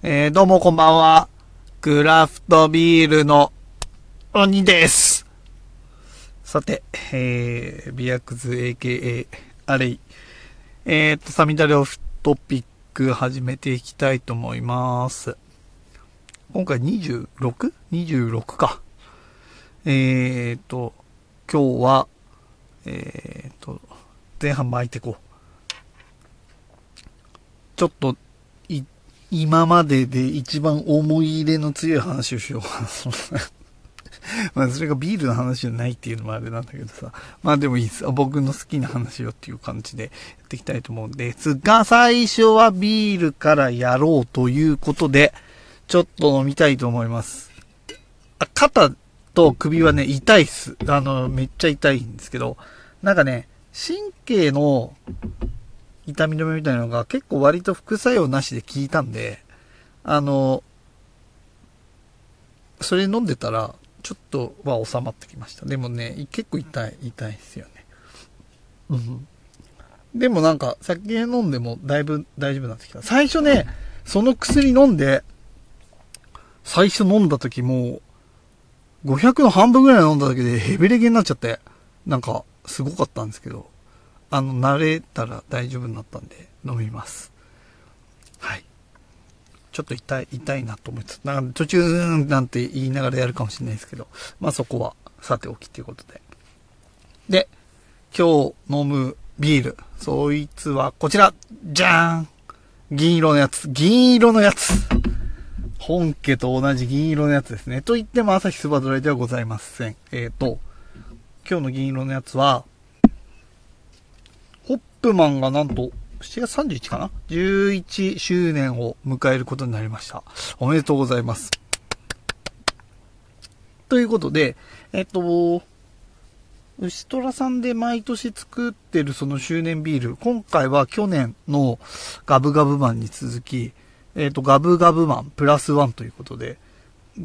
えー、どうもこんばんは。クラフトビールの鬼です。さて、えー、ビアクズ AKA アレイ。えーと、サミダレオフトピック始めていきたいと思います。今回 26?26 か。えーと、今日は、えーと、前半巻いていこう。ちょっと、今までで一番思い入れの強い話をしようかな。まあそれがビールの話じゃないっていうのもあれなんだけどさ。まあでもいいです。僕の好きな話をっていう感じでやっていきたいと思うんですが、最初はビールからやろうということで、ちょっと飲みたいと思います。あ、肩と首はね、痛いっす。あの、めっちゃ痛いんですけど、なんかね、神経の痛み止めみたいなのが結構割と副作用なしで効いたんで、あの、それ飲んでたら、ちょっとは収まってきました。でもね、結構痛い、痛いですよね。うん。でもなんか、酒飲んでもだいぶ大丈夫になってきた。最初ね、その薬飲んで、最初飲んだ時も、500の半分ぐらい飲んだだけでヘベレゲになっちゃって、なんか、すごかったんですけど、あの、慣れたら大丈夫になったんで、飲みます。はい。ちょっと痛い、痛いなと思いつつ、なんか途中、うーんなんて言いながらやるかもしれないですけど、まあそこは、さておきということで。で、今日飲むビール、そいつはこちら、じゃーん銀色のやつ、銀色のやつ本家と同じ銀色のやつですね。と言っても朝日スバドライではございません。えっ、ー、と、今日の銀色のやつは、プマンがなんと、7月31かな ?11 周年を迎えることになりました。おめでとうございます。ということで、えっと、牛虎さんで毎年作ってるその周年ビール、今回は去年のガブガブマンに続き、えっと、ガブガブマンプラスワンということで、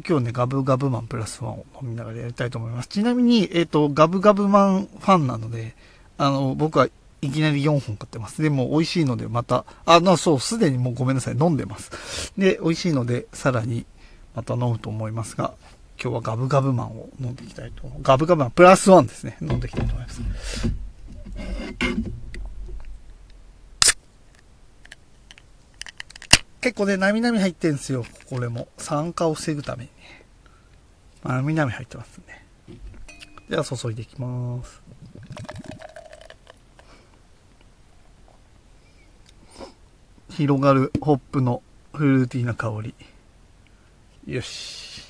今日ね、ガブガブマンプラスワンを飲みながらやりたいと思います。ちなみに、えっと、ガブガブマンファンなので、あの、僕はいきなり4本買ってます。でも美味しいのでまた、あ、な、そう、すでにもうごめんなさい、飲んでます。で、美味しいので、さらにまた飲むと思いますが、今日はガブガブマンを飲んでいきたいと思う。ガブガブマンプラスワンですね。飲んでいきたいと思います。結構ね、なみなみ入ってんですよ。これも。酸化を防ぐために。なみなみ入ってますね。では注いでいきます。広がるホップのフルーティーな香り。よし。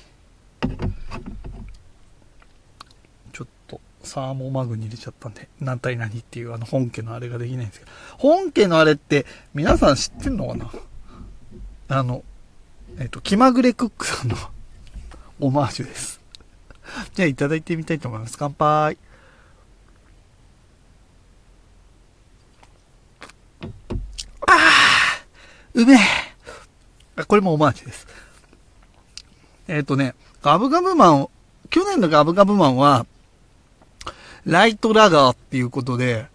ちょっとサーモマグに入れちゃったんで、何対何っていうあの本家のあれができないんですけど。本家のあれって皆さん知ってんのかな？あの、えっ、と、気まぐれクックさんの オマージュです。じゃあいただいてみたいと思います。乾杯。ああうめえあこれもオマージュです。えっ、とね、ガブガブマン、去年のガブガブマンは、ライトラガーっていうことで、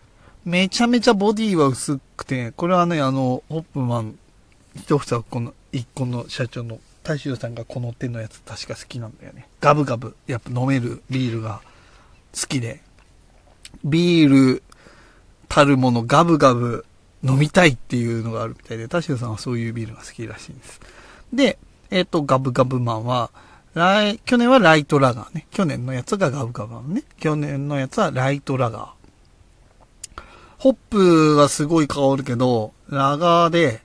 めちゃめちゃボディは薄くて、これはね、あの、ホップマン、一房この、一個の社長の大衆さんがこの手のやつ確か好きなんだよね。ガブガブ、やっぱ飲めるビールが好きで、ビールたるものガブガブ飲みたいっていうのがあるみたいで、田代さんはそういうビールが好きらしいんです。で、えっ、と、ガブガブマンは、来、去年はライトラガーね。去年のやつがガブガブマンね。去年のやつはライトラガー。ホップはすごい香るけど、ラガーで、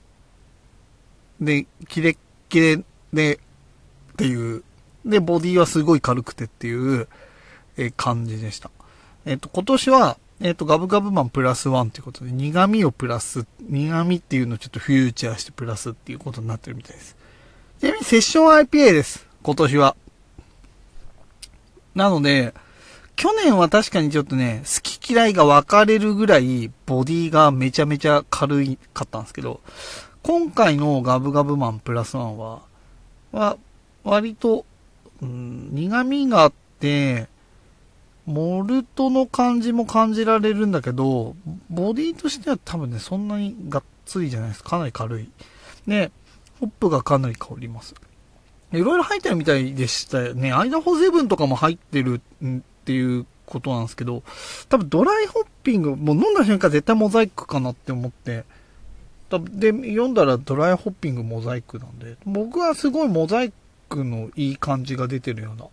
で、キレッキレで、っていう、で、ボディはすごい軽くてっていう、えー感じでした。えっ、と、今年は、えっ、と、ガブガブマンプラスワンということで、苦味をプラス、苦味っていうのをちょっとフューチャーしてプラスっていうことになってるみたいです。ちなみにセッション IPA です。今年は。なので、去年は確かにちょっとね、好き嫌いが分かれるぐらい、ボディがめちゃめちゃ軽いかったんですけど、今回のガブガブマンプラスワンは、は、割と、うん、苦味があって、モルトの感じも感じられるんだけど、ボディとしては多分ね、そんなにがっつりじゃないです。かなり軽い。で、ホップがかなり香ります。いろいろ入ってるみたいでしたよね。アイダホゼブンとかも入ってるっていうことなんですけど、多分ドライホッピング、もう飲んだ瞬間絶対モザイクかなって思って、多分で、読んだらドライホッピングモザイクなんで、僕はすごいモザイクのいい感じが出てるような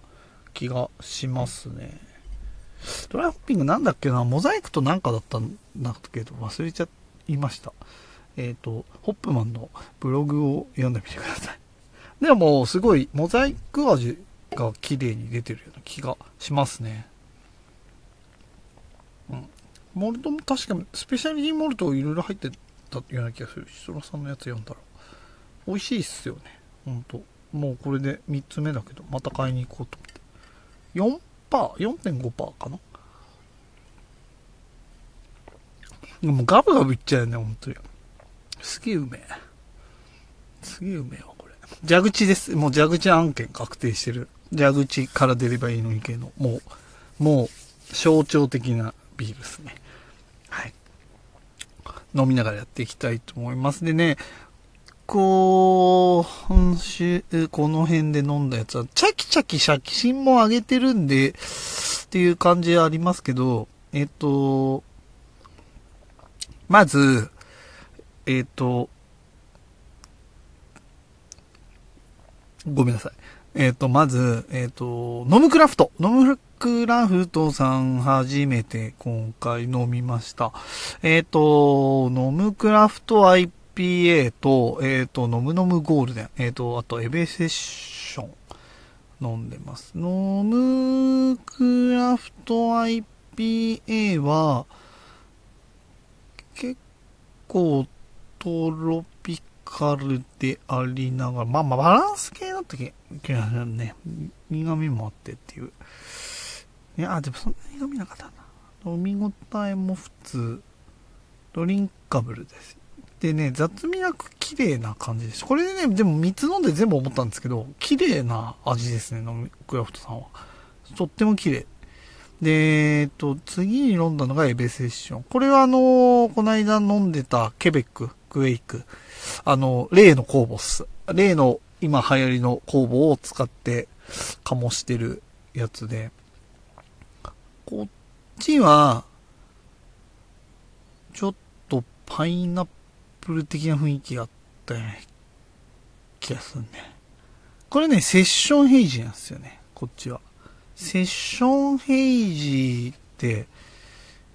気がしますね。ドライホッピングなんだっけな？モザイクとなんかだったんだけ？ど忘れちゃいました。えっ、と、ホップマンのブログを読んでみてください。でもう、すごい、モザイク味が綺麗に出てるような気がしますね。うん。モルトも確かに、スペシャリティモルトいろいろ入ってたような気がする。シトラさんのやつ読んだら。美味しいっすよね。ほんと。もうこれで3つ目だけど、また買いに行こうと思って。4? 4%?4.5% かなでもガブガブいっちゃうよね、本当に。すげえうめえ。すげえうめえわ、これ。蛇口です。もう蛇口案件確定してる。蛇口から出ればいいのに系の、もう、もう、象徴的なビールですね。はい。飲みながらやっていきたいと思います。でね、こう、今週、この辺で飲んだやつは、チャキチャキシャキシンも上げてるんで、っていう感じありますけど、えっと、まず、えっと、ごめんなさい。えっと、まず、えっと、ノムクラフト。ノムクラフトさん初めて今回飲みました。えっと、ノムクラフト IPA IPA と、えっと、ノムノムゴールデン。えっと、あと、エベセッション。飲んでます。ノムクラフト IPA は、結構トロピカルでありながら、まあまあバランス系だった気がするね。苦味もあってっていう。いや、でもそんなに苦味なかったな。飲み応えも普通。ドリンカブルです。でね、雑味なく綺麗な感じです。これでね、でも3つ飲んで全部思ったんですけど、綺麗な味ですね、飲みクラフトさんは。とっても綺麗。で、えっと、次に飲んだのがエベセッション。これはあのーこの間飲んでたケベック、クエイク。あの、例の酵母っす。例の今流行りの酵母を使って醸してるやつで。こっちは、ちょっとパイナップル的な雰囲気があったような気がするね。これね、セッションヘイジなんですよね。こっちは。セッションヘイジって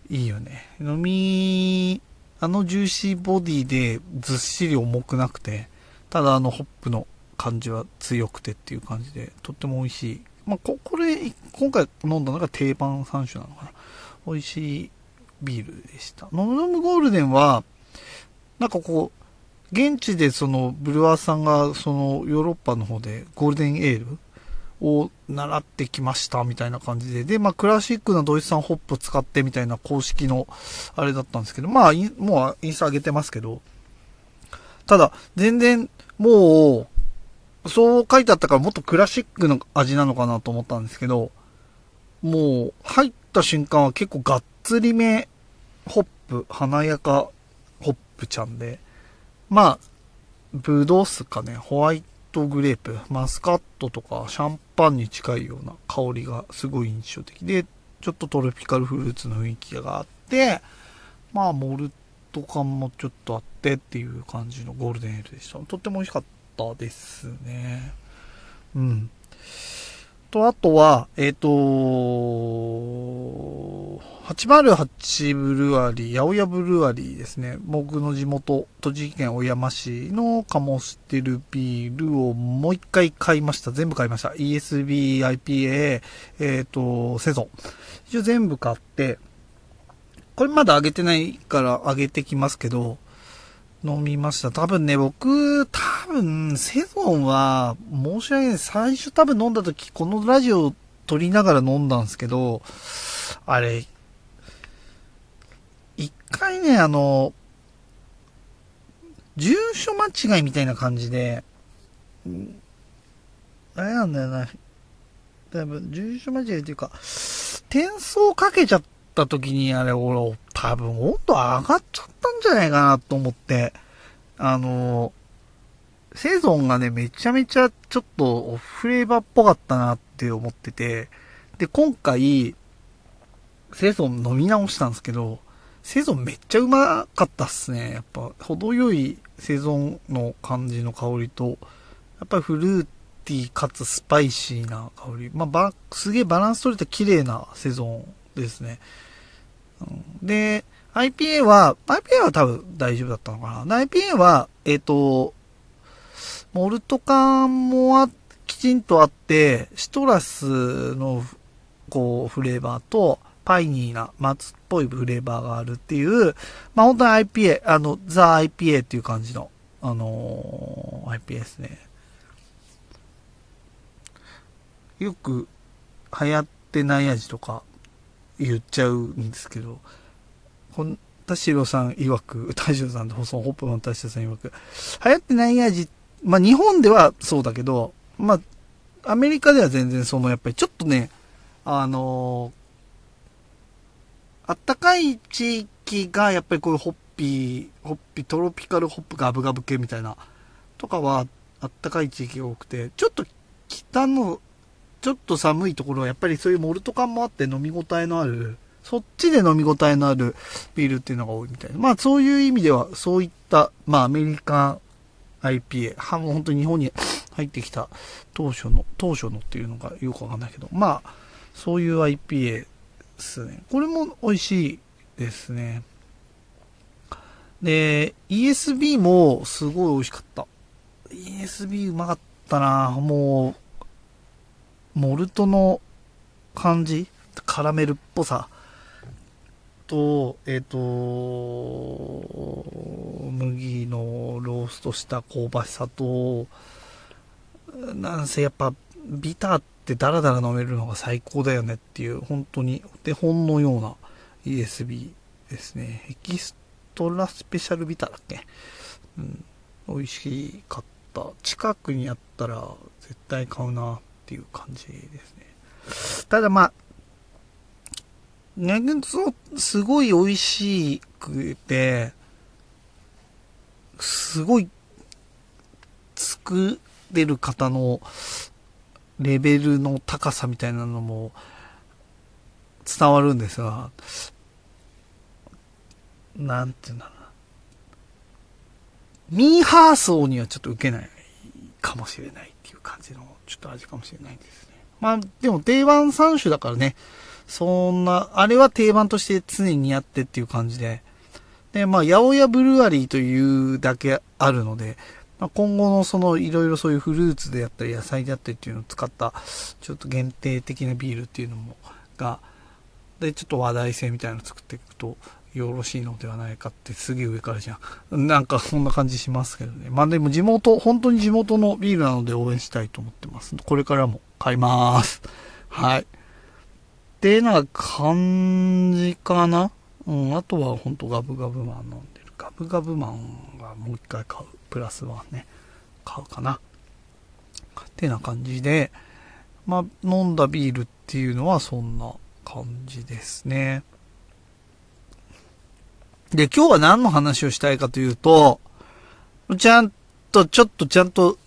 いいよね。飲み、あのジューシーボディでずっしり重くなくて、ただあのホップの感じは強くてっていう感じで、とっても美味しい。まあ、こ、これ、今回飲んだのが定番3種なのかな。美味しいビールでした。ノムノムゴールデンは、なんかこう、現地でそのブルワーさんがそのヨーロッパの方でゴールデンエールを習ってきましたみたいな感じで、で、まあクラシックなドイツ産ホップ使ってみたいな公式のあれだったんですけど、まあもうインスタ上げてますけど、ただ全然もう、そう書いてあったからもっとクラシックの味なのかなと思ったんですけど、もう入った瞬間は結構がっつりめホップ、華やかプちゃんで、まあ、ブドウっすかね、ホワイトグレープ、マスカットとかシャンパンに近いような香りがすごい印象的で、ちょっとトロピカルフルーツの雰囲気があって、まあ、モルト感もちょっとあってっていう感じのゴールデンエールでした。とっても美味しかったですね。うん。と、あとは、えっ、と、808ブルワリー、八百屋ブルワリーですね。僕の地元、栃木県小山市の醸してるビールをもう一回買いました。全部買いました。ESB、IPA、えっ、と、セゾン。一応全部買って、これまだ上げてないから上げてきますけど、飲みました。多分ね、僕、多分、セゾンは、申し訳ない。最初多分飲んだ時、このラジオ撮りながら飲んだんですけど、あれ、一回ね、あの、住所間違いみたいな感じで、あれなんだよな。多分、住所間違いっていうか、転送かけちゃった時に、あれ、俺、多分温度上がっちゃったんじゃないかなと思って、あの、セゾンがね、めちゃめちゃちょっとフレーバーっぽかったなって思ってて、で、今回、セゾン飲み直したんですけど、セゾンめっちゃうまかったっすね。やっぱ、程よいセゾンの感じの香りと、やっぱりフルーティーかつスパイシーな香り。まあ、ば、すげえバランス取れた綺麗なセゾンですね。で、IPA は、IPA は多分大丈夫だったのかな。IPA は、えっ、ー、と、モルト感もあ、きちんとあって、シトラスの、こう、フレーバーと、パイニーな松っぽいフレーバーがあるっていう、まあ本当に IPA、あの、ザ IPA っていう感じの、あのー、IPA ですね。よく流行ってない味とか言っちゃうんですけど、本田代さん曰く、田代さんとそのホップマン田代さん曰く、流行ってない味、まあ日本ではそうだけど、まあ、アメリカでは全然そのやっぱりちょっとね、あのあったかい地域が、やっぱりこういうホッピー、ホッピー、トロピカルホップガブガブ系みたいな、とかは、あったかい地域が多くて、ちょっと北の、ちょっと寒いところは、やっぱりそういうモルト感もあって飲み応えのある、そっちで飲み応えのあるビールっていうのが多いみたいな。まあそういう意味では、そういった、まあアメリカン IPA、は本当に日本に入ってきた当初の、当初のっていうのがよくわかんないけど、まあ、そういう IPA ですね。これも美味しいですね。で、ESB もすごい美味しかった。ESB うまかったなもう、モルトの感じ？カラメルっぽさ？と、えっ、ー、と、麦のローストした香ばしさと、なんせやっぱビターってダラダラ飲めるのが最高だよねっていう、本当にお手本のような ESB ですね。エキストラスペシャルビターだっけ？うん。美味しかった。近くにあったら絶対買うなっていう感じですね。ただまあ、逆にそすごい美味しくて、すごい作れる方のレベルの高さみたいなのも伝わるんですが、なんていうんだろうな。ミーハー層にはちょっと受けないかもしれないっていう感じの、ちょっと味かもしれないですね。まあ、でも定番3種だからね、そんな、あれは定番として常にやってっていう感じで、で、まあ、八百屋ブルワリーというだけあるので、まあ、今後のそのいろいろそういうフルーツであったり野菜であったりっていうのを使ったちょっと限定的なビールっていうのもがでちょっと話題性みたいなのを作っていくとよろしいのではないかってすげえ上からじゃん。なんかそんな感じしますけどね。まあでも地元、本当に地元のビールなので応援したいと思ってます。これからも買います。はい。ってな感じかな。うん、あとは本当ガブガブマン飲んでる。ガブガブマンがもう一回買う。プラスワンね、買うかな。ってな感じで、まあ、飲んだビールっていうのはそんな感じですね。で、今日は何の話をしたいかというと、ちゃんと、ちょっとちゃんと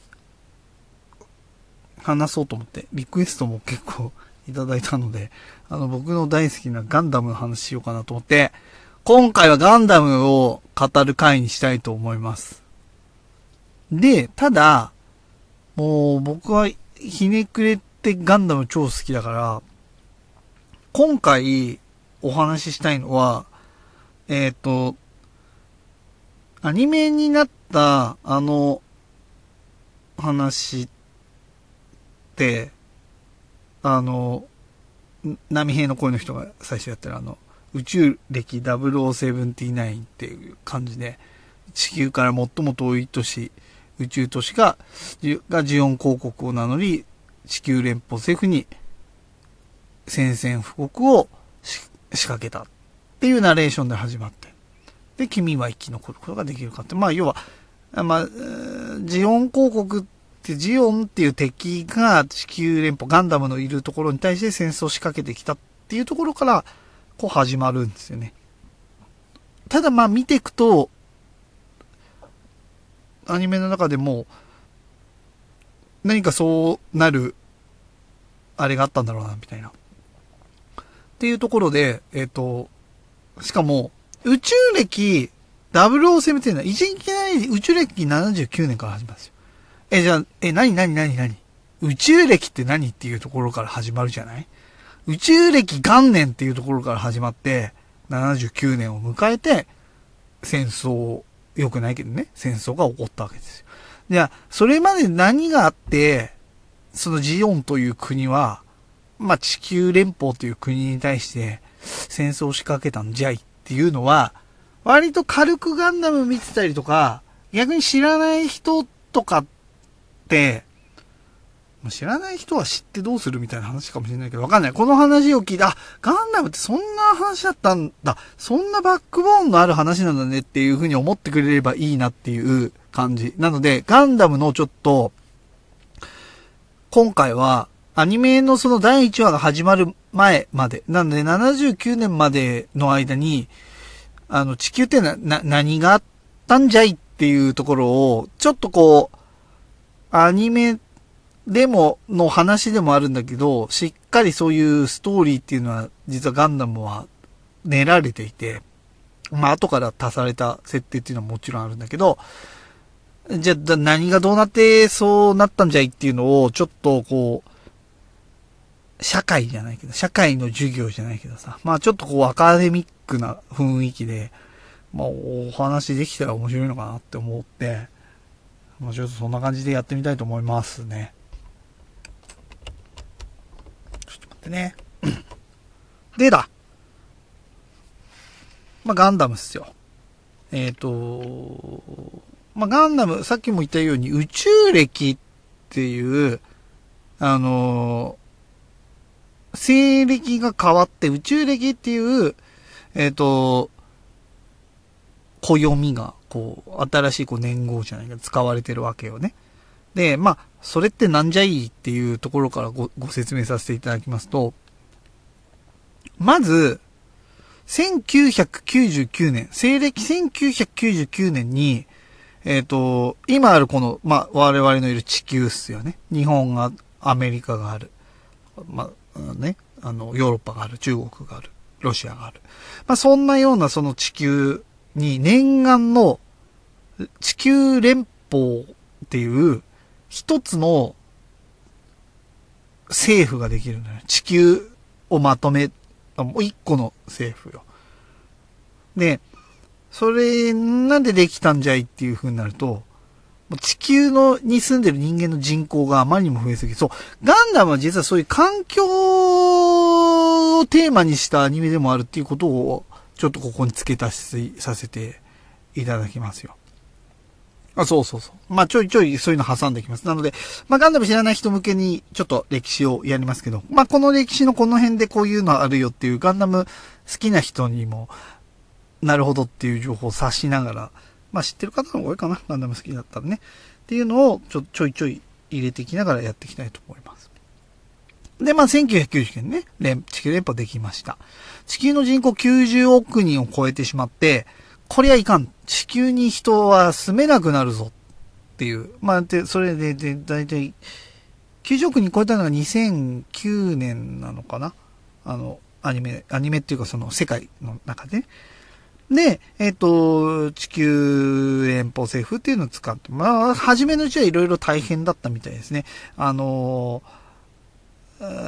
話そうと思って、リクエストも結構いただいたので、あの、僕の大好きなガンダムの話しようかなと思って、今回はガンダムを語る回にしたいと思います。で、ただ、もう僕はひねくれてガンダム超好きだから、今回お話ししたいのは、えっ、ー、と、アニメになったあの話って、あの、波平の声の人が最初やってるあの、宇宙歴0079っていう感じで、地球から最も遠い都市宇宙都市が、がジオン広告を名乗り、地球連邦政府に宣戦布告を仕掛けた。っっていうナレーションで始まって。で、君は生き残ることができるかって。まあ、要は、まあ、ジオン広告ってジオンっていう敵が地球連邦、ガンダムのいるところに対して戦争を仕掛けてきたっていうところから、こう始まるんですよね。ただまあ見ていくと、アニメの中でも、何かそうなる、あれがあったんだろうな、みたいな。っていうところで、えっ、と、しかも、宇宙歴0017は、一いきなり宇宙歴79年から始まるんですよ。え、じゃあ、え、何何何何？宇宙歴って何っていうところから始まるじゃない？宇宙歴元年っていうところから始まって、79年を迎えて、戦争、良くないけどね、戦争が起こったわけですよ。じゃあ、それまで何があって、そのジオンという国は、まあ、地球連邦という国に対して戦争を仕掛けたんじゃいっていうのは、割と軽くガンダム見てたりとか、逆に知らない人とかって、知らない人は知ってどうするみたいな話かもしれないけど、わかんない。この話を聞いて、あ、ガンダムってそんな話だったんだ。そんなバックボーンのある話なんだねっていうふうに思ってくれればいいなっていう感じ。なので、ガンダムのちょっと、今回は、アニメのその第1話が始まる前まで、なので79年までの間に、あの、地球ってな、な、何があったんじゃいっていうところを、ちょっとこう、アニメでも、の話でもあるんだけど、しっかりそういうストーリーっていうのは、実はガンダムは練られていて、まあ後から足された設定っていうのはもちろんあるんだけど、じゃあ何がどうなってそうなったんじゃいっていうのを、ちょっとこう、社会じゃないけど、社会の授業じゃないけどさ、まあちょっとこうアカデミックな雰囲気で、まあお話できたら面白いのかなって思って、まあちょっとそんな感じでやってみたいと思いますね。ちょってね。でだ。まあ、ガンダムっすよ。えっ、ー、と、まあ、ガンダム、さっきも言ったように宇宙歴っていう、あの、西暦が変わって宇宙歴っていう、えっ、ー、と、暦が、こう、新しいこう年号じゃないか使われてるわけよね。で、まあ、それってなんじゃいいっていうところからごご説明させていただきますと、まず、1999年、西暦1999年に、えっ、ー、と、今あるこの、まあ、我々のいる地球っすよね。日本が、アメリカがある。まあ、ね、あの、ヨーロッパがある、中国がある、ロシアがある。まあ、そんなようなその地球に念願の地球連邦っていう一つの政府ができるのよ。地球をまとめ、もう一個の政府よ。で、それなんでできたんじゃいっていう風になると、地球のに住んでる人間の人口があまりにも増えすぎそう。ガンダムは実はそういう環境をテーマにしたアニメでもあるっていうことを、ちょっとここに付け足しさせていただきますよ。あ、そうそうそう。まあ、ちょいちょいそういうの挟んできます。なので、まあ、ガンダム知らない人向けにちょっと歴史をやりますけど、まあ、この歴史のこの辺でこういうのあるよっていうガンダム好きな人にも、なるほどっていう情報を察しながら、まあ、知ってる方の方が多いかな。ガンダム好きだったらね。っていうのをちょ、ちょいちょい入れていきながらやっていきたいと思います。で、まあ、1990年ね、連、地球連邦できました。地球の人口90億人を超えてしまって、こりゃいかん。地球に人は住めなくなるぞっていう。まあ、で、それで、で、だいたい、90億人超えたのが2009年なのかなあの、アニメ、アニメっていうかその世界の中で。ねで、えっ、と、地球連邦政府っていうのを使って、まあ、初めのうちはいろいろ大変だったみたいですね。あの、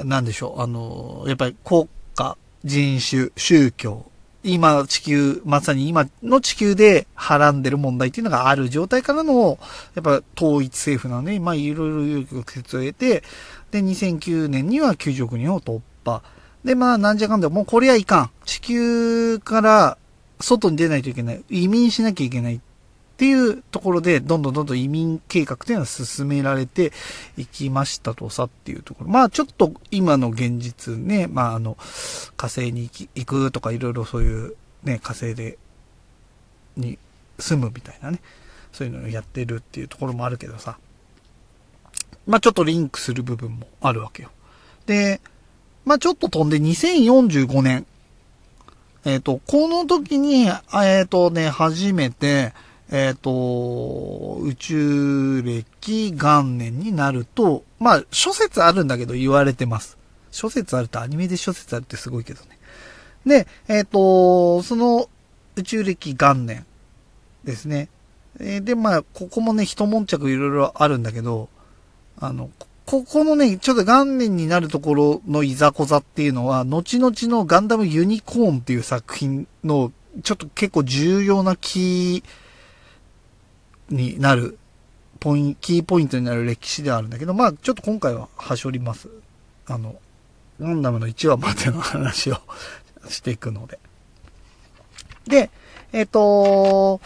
なんでしょう、あの、やっぱり国家、人種、宗教、今地球、まさに今の地球ではらんでる問題っていうのがある状態からの、やっぱ統一政府なので、まあいろいろ曲折を得て、で、2009年には90億人を突破。で、まあなんじゃかんだ、もうこれはいかん。地球から外に出ないといけない。移民しなきゃいけないっていうところで、どんどんどんどん移民計画っていうのは進められていきましたとさっていうところ。まあちょっと今の現実ね、まああの、火星に行くとかいろいろそういうね、火星で、に住むみたいなね、そういうのをやってるっていうところもあるけどさ。まあちょっとリンクする部分もあるわけよ。で、まあちょっと飛んで2045年。えっ、ー、と、この時に、えっ、ー、とね、初めて、えっ、と、宇宙歴元年になると、まあ、諸説あるんだけど言われてます。諸説あるとアニメで諸説あるってすごいけどね。で、えっ、と、その宇宙歴元年ですね。で、まあ、ここもね、一悶着いろいろあるんだけど、あの、こここのね、ちょっと元年になるところのいざこざっていうのは、後々のガンダムユニコーンっていう作品の、ちょっと結構重要なキーになる、ポイン、キーポイントになる歴史であるんだけど、まあ、ちょっと今回は端折ります。あの、ガンダムの1話までの話をしていくので。で、えっ、と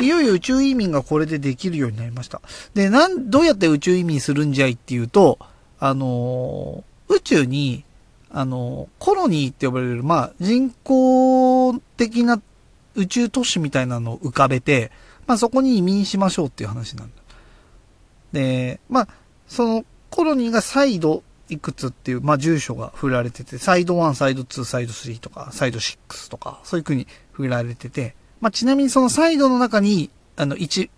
いよいよ宇宙移民がこれでできるようになりました。で、なん、どうやって宇宙移民するんじゃいっていうと、あのー宇宙に、あのーコロニーって呼ばれる、まあ、人工的な宇宙都市みたいなのを浮かべて、まあ、そこに移民しましょうっていう話なんだ。で、まあ、そのコロニーがサイドいくつっていう、まあ、住所が振られてて、サイド1、サイド2、サイド3とか、サイド6とか、そういう風に振られてて、まあ、ちなみにそのサイドの中に、あの、1、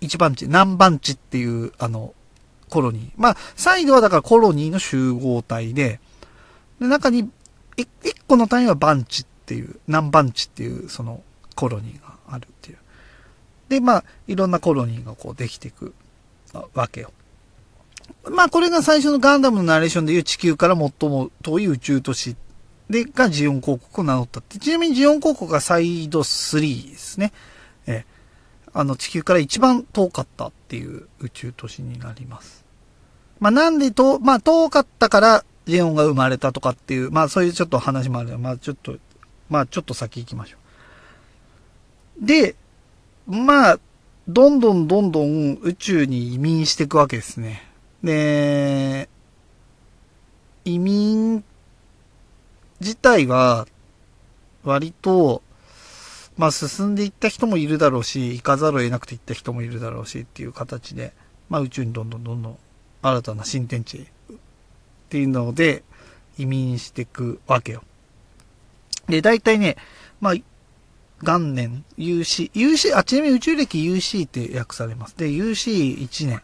一番地、何番地っていう、あの、コロニー。まあ、サイドはだからコロニーの集合体で、で中に、い一個の単位は番地っていう、何番地っていう、その、コロニーがあるっていう。で、まあ、いろんなコロニーがこうできていくわけよ。まあ、これが最初のガンダムのナレーションでいう地球から最も遠い宇宙都市で、がジオン広告を名乗ったって。ちなみにジオン広告がサイド3ですね。ええあの、地球から一番遠かったっていう宇宙都市になります。まあ、なんで遠、まあ、遠かったからジオンが生まれたとかっていう、まあ、そういうちょっと話もあるのでまあ、ちょっと、まあ、ちょっと先行きましょう。で、まあ、どんどんどんどん宇宙に移民していくわけですね。で、移民自体は、割と、まあ進んでいった人もいるだろうし、行かざるを得なくて行った人もいるだろうしっていう形で、まあ宇宙にどんどんどんどん新たな新天地っていうので移民していくわけよ。で、大体ね、まあ、元年、UC、UC、あ、ちなみに宇宙歴 UC って訳されます。で、UC1 年。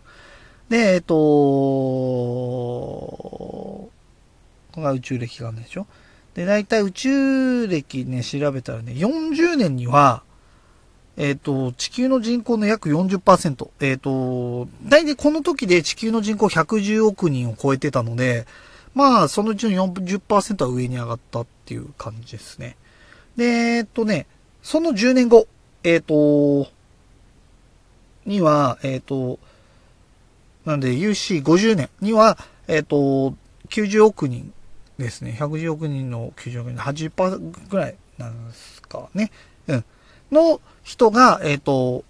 で、えっと、ここが宇宙歴元年でしょで、大体宇宙歴ね、調べたらね、40年には、えっ、と、地球の人口の約40%。えっ、と、大体この時で地球の人口110億人を超えてたので、まあ、そのうちの40%は上に上がったっていう感じですね。で、えっ、とね、その10年後、えっ、と、には、えっ、と、なんで UC50 年には、えっ、と、90億人ですね。110億人の90億人の、80%ぐらいなんですかね。うん。の人が、えっ、と、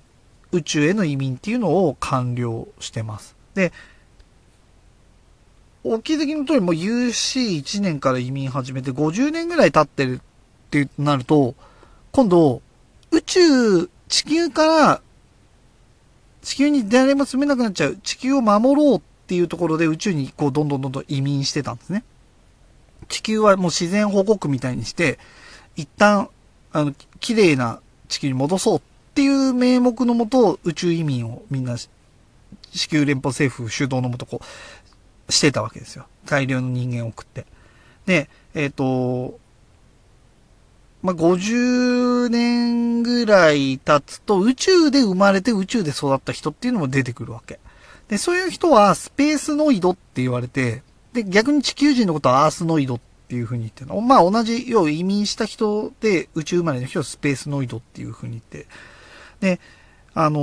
宇宙への移民っていうのを完了してます。で、お気づきの通りもう UC1 年から移民始めて50年ぐらい経ってるってなると、今度、宇宙、地球から、地球に誰も住めなくなっちゃう、地球を守ろうっていうところで宇宙にこうどんどんどんどん移民してたんですね。地球はもう自然保護区みたいにして、一旦、あの、綺麗な地球に戻そうっていう名目のもと、宇宙移民をみんな、地球連邦政府主導のもとこう、してたわけですよ。大量の人間を送って。で、えっ、と、まあ、50年ぐらい経つと宇宙で生まれて宇宙で育った人っていうのも出てくるわけ。で、そういう人はスペースノイドって言われて、で、逆に地球人のことはアースノイドっていう風に言って。まあ、同じ、要は移民した人で宇宙生まれの人はスペースノイドっていう風に言って。で、あのー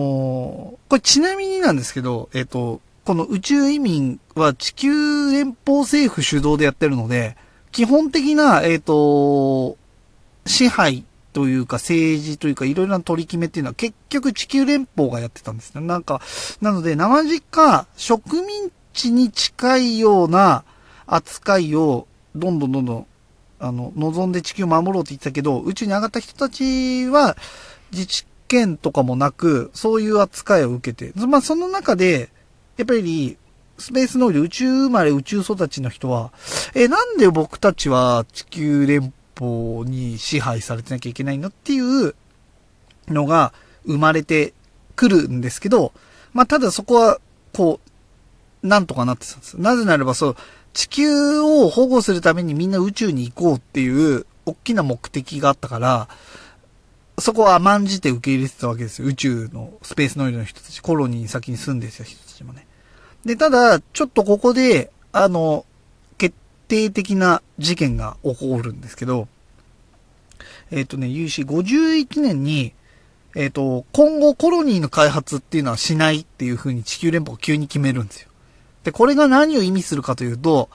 これちなみになんですけど、えっ、と、この宇宙移民は地球連邦政府主導でやってるので、基本的な、えっ、と、支配というか政治というかいろいろな取り決めっていうのは結局地球連邦がやってたんですね。なんか、なので生実家植民地に近いような扱いをどんどんどんどんあの、望んで地球を守ろうって言ってたけど、宇宙に上がった人たちは自治権とかもなく、そういう扱いを受けて、まあその中で、やっぱり、スペースノイド、宇宙生まれ、宇宙育ちの人は、え、なんで僕たちは地球連邦に支配されてなきゃいけないのっていうのが、生まれてくるんですけど、まあ、ただそこは、こう、なんとかなってたんです。なぜならば、そう、地球を保護するためにみんな宇宙に行こうっていう、大きな目的があったから、そこは甘んじて受け入れてたわけですよ。宇宙のスペースノイドの人たち、コロニーに先に住んでた人たちもね。で、ただ、ちょっとここで、あの、決定的な事件が起こるんですけど、えっ、ー、とね、有志51年に、えっ、ー、と、今後コロニーの開発っていうのはしないっていう風に地球連邦が急に決めるんですよ。で、これが何を意味するかというと、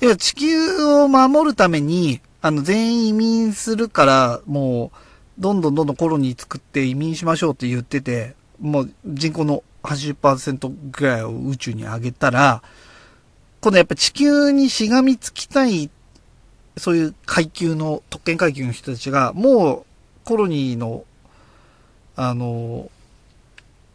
要は地球を守るために、あの、全員移民するから、もう、どんどんどんどんコロニー作って移民しましょうって言ってて、もう人口の80%ぐらいを宇宙に上げたら、今度やっぱ地球にしがみつきたい、そういう階級の、特権階級の人たちが、もうコロニーの、あの、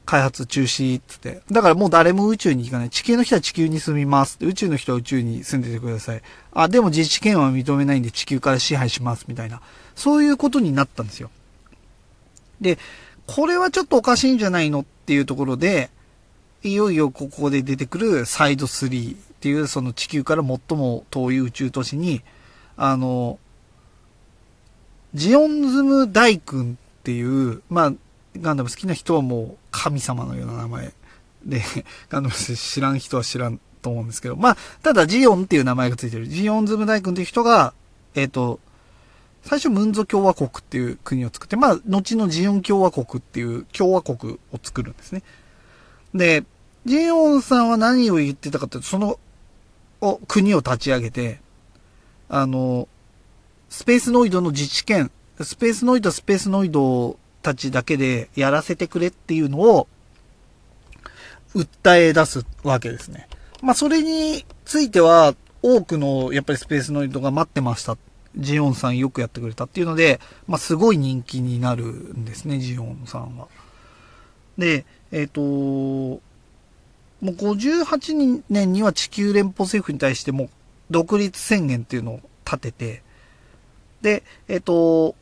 開発中止って。だからもう誰も宇宙に行かない。地球の人は地球に住みます。宇宙の人は宇宙に住んでてください。あ、でも自治権は認めないんで地球から支配します。みたいな。そういうことになったんですよ。で、これはちょっとおかしいんじゃないのっていうところで、いよいよここで出てくるサイド3っていうその地球から最も遠い宇宙都市に、あの、ジオンズム大君っていう、まあ、ガンダム好きな人はもう神様のような名前で、ガンダム知らん人は知らんと思うんですけど、まあ、ただジオンっていう名前がついてる。ジオンズム大君っていう人が、えっ、ー、と、最初ムンゾ共和国っていう国を作って、まあ、後のジオン共和国っていう共和国を作るんですね。で、ジオンさんは何を言ってたかというと、その、お、国を立ち上げて、あの、スペースノイドの自治権、スペースノイドは、スペースノイドたちだけでやらせてくれっていうのを、訴え出すわけですね。まあ、それについては、多くの、やっぱりスペースノイドが待ってました。ジオンさんよくやってくれたっていうので、まあ、すごい人気になるんですね、ジオンさんは。で、えっ、ー、と、もう58年には地球連邦政府に対しても独立宣言っていうのを立てて、で、えっ、ー、と、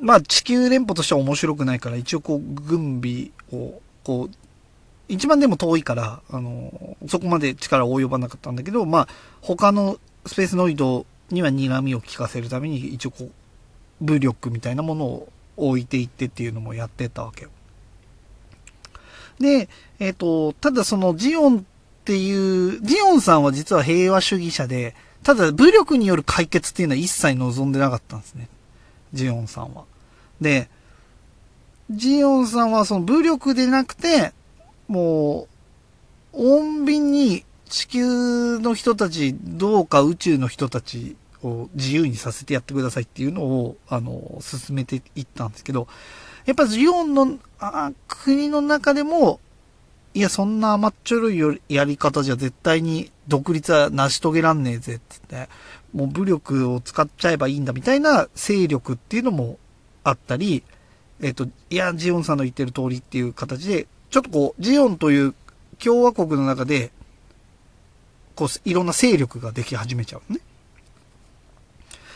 まあ地球連邦としては面白くないから、一応こう、軍備を、こう、一番でも遠いから、あの、そこまで力を及ばなかったんだけど、まあ、他のスペースノイドには睨みを利かせるために、一応こう、武力みたいなものを置いていってっていうのもやってたわけよ。で、えっ、ー、と、ただそのジオンっていう、ジオンさんは実は平和主義者で、ただ武力による解決っていうのは一切望んでなかったんですね。ジオンさんは。で、ジオンさんはその武力でなくて、もう、穏便に地球の人たち、どうか宇宙の人たちを自由にさせてやってくださいっていうのを、あの、進めていったんですけど、やっぱジオンのあ国の中でも、いや、そんな甘っちょろいやり方じゃ絶対に独立は成し遂げらんねえぜってって、もう武力を使っちゃえばいいんだみたいな勢力っていうのもあったり、えっ、と、いや、ジオンさんの言ってる通りっていう形で、ちょっとこう、ジオンという共和国の中で、こう、いろんな勢力ができ始めちゃうね。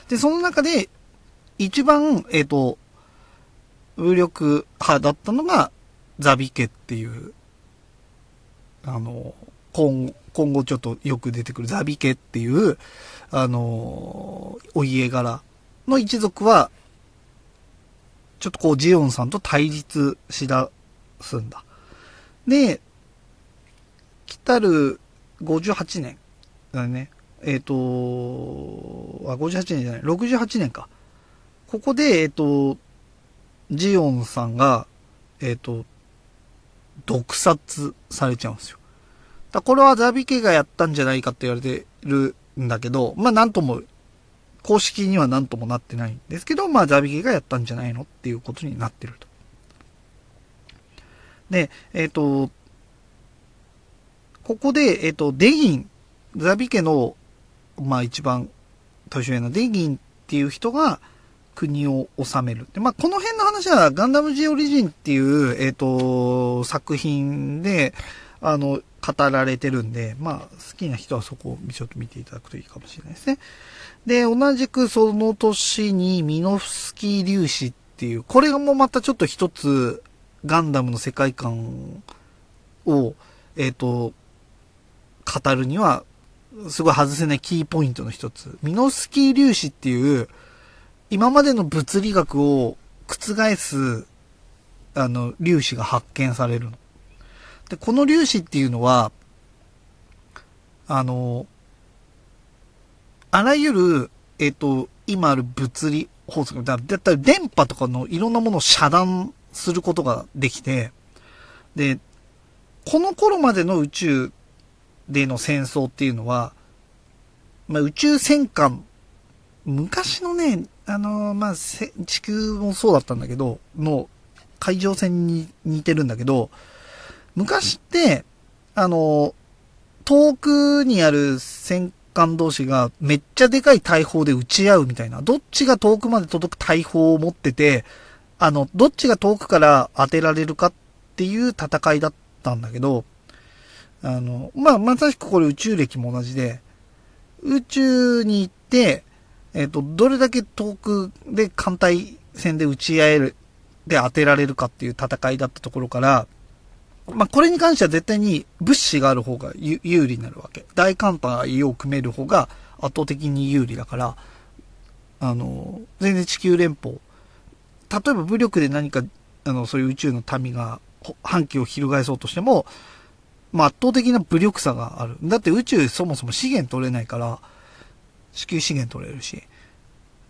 で、その中で、一番、えっ、と、武力派だったのが、ザビ家っていう、あの、今後今後ちょっとよく出てくるザビ家っていう、あの、お家柄の一族は、ちょっとこう、ジオンさんと対立しだすんだ。で、来たる58年だね。えっ、ー、と、あ、58年じゃない、68年か。ここで、えっ、ー、と、ジオンさんが、えっ、ー、と、毒殺されちゃうんですよ。だこれはザビ家がやったんじゃないかって言われてるんだけど、まあなんとも、公式には何ともなってないんですけど、まあザビ家がやったんじゃないのっていうことになってると。で、えっ、ー、と、ここで、えっ、ー、と、デギン、ザビ家の、まあ一番年上のデギンっていう人が国を治める。で、まあこの辺の話はガンダム G オリジンっていう、えっ、ー、と、作品で、あの、語られてるんで、まあ好きな人はそこをちょっと見ていただくといいかもしれないですね。で、同じくその年にミノフスキー粒子っていう、これもまたちょっと一つ、ガンダムの世界観を、えっ、と、語るには、すごい外せないキーポイントの一つ。ミノフスキー粒子っていう、今までの物理学を覆す、あの、粒子が発見されるの。で、この粒子っていうのは、あの、あらゆる、えっ、と、今ある物理法則、だだったら電波とかのいろんなものを遮断することができて、で、この頃までの宇宙での戦争っていうのは、まあ、宇宙戦艦、昔のね、あのまあ、地球もそうだったんだけど、の海上戦に似てるんだけど、昔って、あの遠くにある戦艦同士がめっちゃでかい大砲で撃ち合うみたいな、どっちが遠くまで届く大砲を持ってて、あの、どっちが遠くから当てられるかっていう戦いだったんだけど、あの、まあ、まさしくこれ宇宙歴も同じで、宇宙に行って、えっ、ー、と、どれだけ遠くで艦隊戦で打ち合える、で当てられるかっていう戦いだったところから、まあ、これに関しては絶対に物資がある方が有利になるわけ。大艦隊を組める方が圧倒的に有利だから、あの、全然地球連邦、例えば武力で何か、あの、そういう宇宙の民が反旗を翻そうとしても、まあ、圧倒的な武力差がある。だって宇宙そもそも資源取れないから、地球資源取れるし。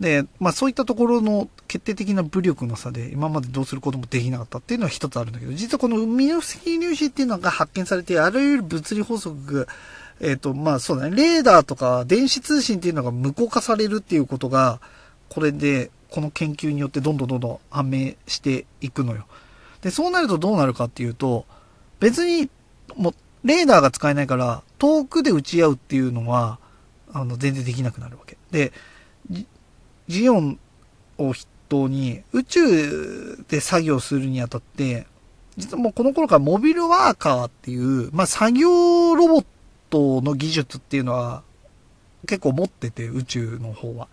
で、まあそういったところの決定的な武力の差で今までどうすることもできなかったっていうのは一つあるんだけど、実はこのミノフスキー粒子っていうのが発見されて、あらゆる物理法則が、えっ、ー、と、まあそうだね、レーダーとか電子通信っていうのが無効化されるっていうことが、これで、この研究によってどんどんどんどん判明していくのよ。で、そうなるとどうなるかっていうと、別にもう、レーダーが使えないから、遠くで打ち合うっていうのは、あの、全然できなくなるわけ。で、ジオンを筆頭に、宇宙で作業するにあたって、実はもうこの頃からモビルワーカーっていう、まあ、作業ロボットの技術っていうのは、結構持ってて、宇宙の方は。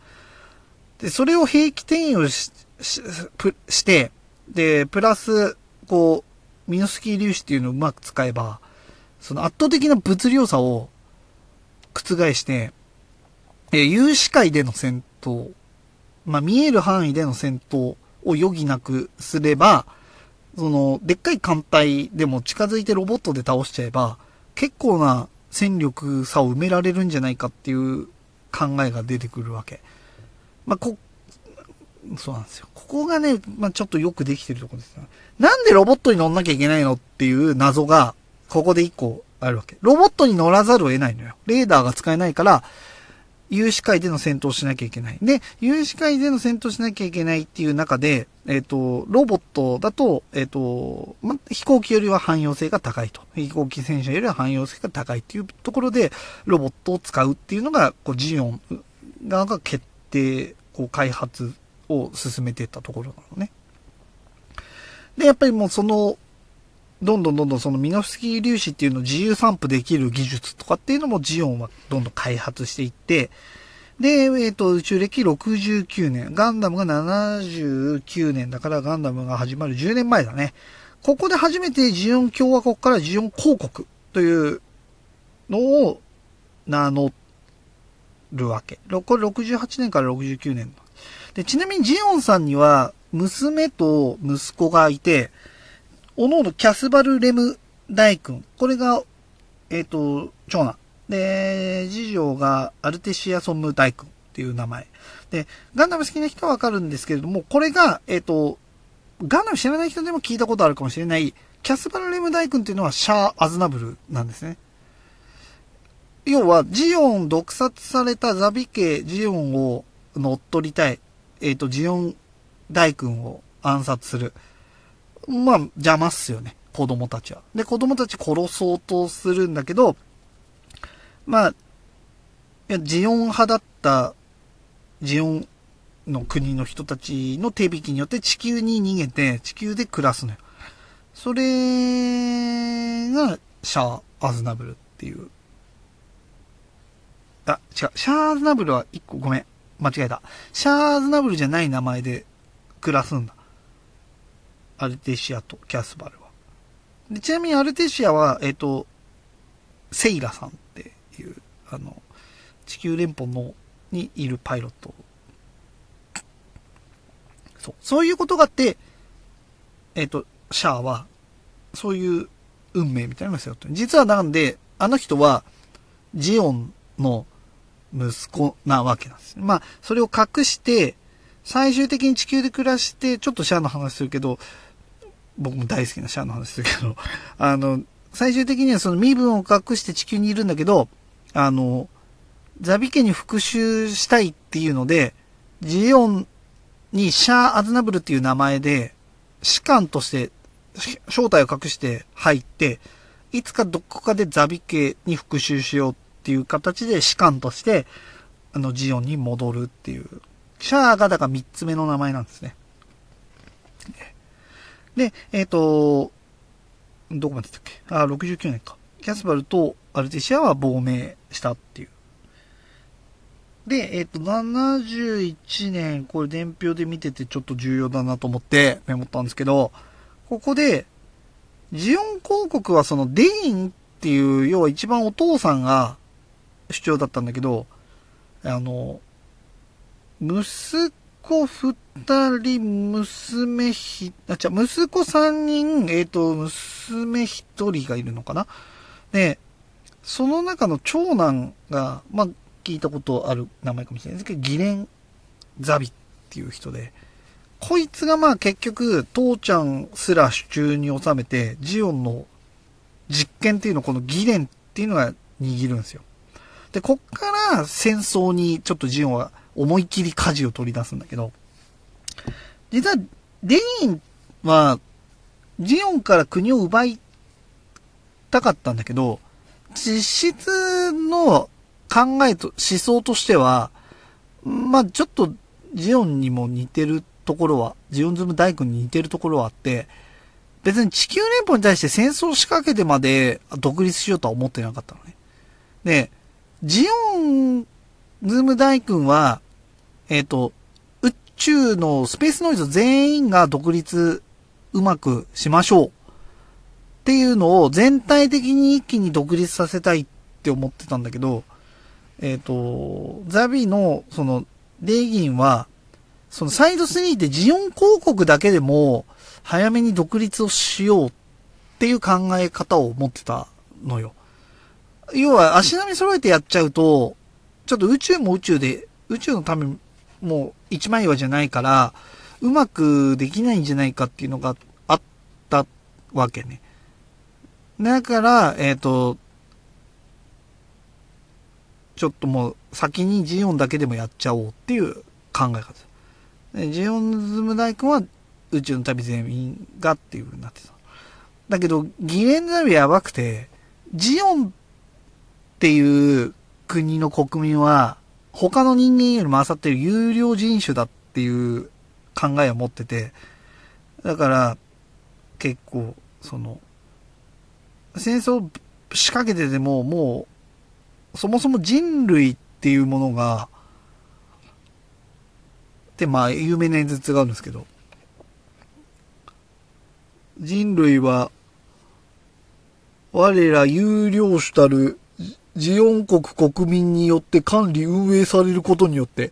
で、それを兵器転用しして、で、プラス、こう、ミノスキー粒子っていうのをうまく使えば、その圧倒的な物量差を覆して、え有視界での戦闘、まあ、見える範囲での戦闘を余儀なくすれば、その、でっかい艦隊でも近づいてロボットで倒しちゃえば、結構な戦力差を埋められるんじゃないかっていう考えが出てくるわけ。まあ、こ、そうなんですよ。ここがね、まあ、ちょっとよくできてるとこです。なんでロボットに乗んなきゃいけないのっていう謎が、ここで一個あるわけ。ロボットに乗らざるを得ないのよ。レーダーが使えないから、有志会での戦闘しなきゃいけない。で、有志会での戦闘しなきゃいけないっていう中で、えっ、ー、と、ロボットだと、えっ、ー、と、ま、飛行機よりは汎用性が高いと。飛行機戦車よりは汎用性が高いっていうところで、ロボットを使うっていうのが、こう、ジオン側が決定、こう、開発を進めていったところなのね。で、やっぱりもうその、どんどんどんどんそのミノフスキー粒子っていうのを自由散布できる技術とかっていうのもジオンはどんどん開発していって、で、えっ、ー、と、宇宙歴69年、ガンダムが79年だからガンダムが始まる10年前だね。ここで初めてジオン共和国からジオン公国というのを名乗るわけ。これ68年から69年。で、ちなみにジオンさんには娘と息子がいて、おのおのキャスバル・レム大君。これが、えっ、ー、と、長男。で、次女がアルテシア・ソム大君っていう名前。で、ガンダム好きな人はわかるんですけれども、これが、えっ、ー、と、ガンダム知らない人でも聞いたことあるかもしれない、キャスバル・レム大君っていうのはシャア・アズナブルなんですね。要は、ジオン毒殺されたザビ家ジオンを乗っ取りたい。えっ、ー、と、ジオン大君を暗殺する。まあ、邪魔っすよね。子供たちは。で、子供たち殺そうとするんだけど、まあ、ジオン派だったジオンの国の人たちの手引きによって地球に逃げて、地球で暮らすのよ。それが、シャー・アズナブルっていう。あ、違う。シャー・アズナブルは一個ごめん。間違えた。シャー・アズナブルじゃない名前で暮らすんだ。アルテシアとキャスバルは。でちなみにアルテシアは、えっ、と、セイラさんっていう、あの、地球連邦の、にいるパイロット。そう。そういうことがあって、えっ、と、シャアは、そういう運命みたいなのが背負ってる。実はなんで、あの人は、ジオンの息子なわけなんです。まあ、それを隠して、最終的に地球で暮らして、ちょっとシャアの話するけど、僕も大好きなシャアの話するけど、あの、最終的にはその身分を隠して地球にいるんだけど、あの、ザビ家に復讐したいっていうので、ジオンにシャア・アズナブルっていう名前で、士官として正体を隠して入って、いつかどこかでザビ家に復讐しようっていう形で士官として、あの、ジオンに戻るっていう。シャアがだから三つ目の名前なんですね。で、えっ、ー、と、どこまでだったっけ？あ、69年か。キャスバルとアルティシアは亡命したっていう。で、えっ、ー、と、71年、これ伝票で見ててちょっと重要だなと思ってメモったんですけど、ここで、ジオン広告はそのデインっていう、要は一番お父さんが主張だったんだけど、あの、息子二人、娘ひ、あ、じゃ息子三人、えっ、ー、と、娘一人がいるのかな？で、その中の長男が、まあ、聞いたことある名前かもしれないですけど、ギレン・ザビっていう人で、こいつがまあ結局、父ちゃんすら手中に収めて、ジオンの実験っていうのをこのギレンっていうのが握るんですよ。で、こっから戦争にちょっとジオンは思い切り舵を取り出すんだけど、実はデインは、ジオンから国を奪いたかったんだけど、実質の考えと、思想としては、まあちょっとジオンにも似てるところは、ジオンズム大工に似てるところはあって、別に地球連邦に対して戦争を仕掛けてまで独立しようとは思ってなかったのね。で、ジオンズーム大君は、えっ、ー、と、宇宙のスペースノイズ全員が独立うまくしましょう。っていうのを全体的に一気に独立させたいって思ってたんだけど、えっ、ー、と、ザビの、その、デイギンは、そのサイド3でジオン広告だけでも、早めに独立をしようっていう考え方を持ってたのよ。要は足並み揃えてやっちゃうと、ちょっと宇宙も宇宙で、宇宙のためもう一枚岩じゃないから、うまくできないんじゃないかっていうのがあったわけね。だから、えっ、ー、と、ちょっともう先にジオンだけでもやっちゃおうっていう考え方。ジオンズム大君は宇宙の旅全員がっていう風になってた。だけど、ギレンザビやばくて、ジオンっていう国の国民は、他の人間よりも勝ってる有料人種だっていう考えを持ってて、だから、結構、その、戦争仕掛けてても、もう、そもそも人類っていうものが、で、まあ、有名な演説があるんですけど、人類は、我ら有料種たるジオン国国民によって管理運営されることによって、